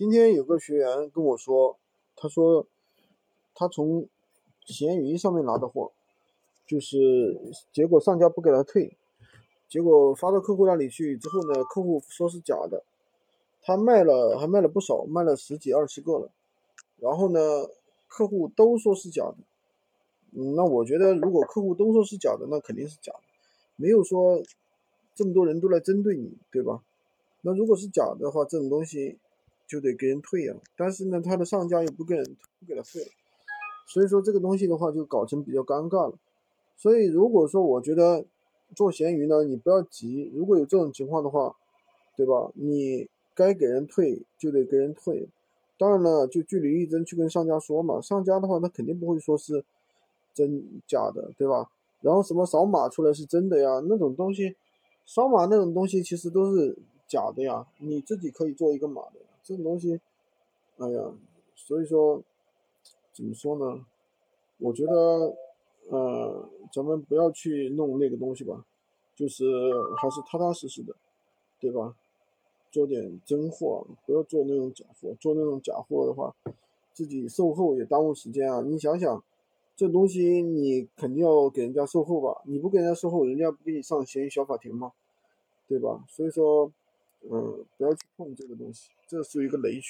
今天有个学员跟我说，他说他从闲鱼上面拿的货，就是结果上家不给他退，结果发到客户那里去之后呢，客户说是假的，他卖了还卖了不少，卖了十几二十个了，然后呢，客户都说是假的，嗯，那我觉得如果客户都说是假的，那肯定是假的，没有说这么多人都来针对你，对吧？那如果是假的话，这种东西。就得给人退呀，但是呢，他的上家又不给人不给他退，所以说这个东西的话就搞成比较尴尬了。所以如果说我觉得做闲鱼呢，你不要急，如果有这种情况的话，对吧？你该给人退就得给人退，当然了，就据理力争去跟上家说嘛。上家的话他肯定不会说是真假的，对吧？然后什么扫码出来是真的呀？那种东西，扫码那种东西其实都是假的呀，你自己可以做一个码的。这种东西，哎呀，所以说，怎么说呢？我觉得，呃，咱们不要去弄那个东西吧，就是还是踏踏实实的，对吧？做点真货，不要做那种假货。做那种假货的话，自己售后也耽误时间啊。你想想，这东西你肯定要给人家售后吧？你不给人家售后，人家不给你上闲鱼小法庭吗？对吧？所以说。嗯，不要去碰这个东西，这是一个雷区。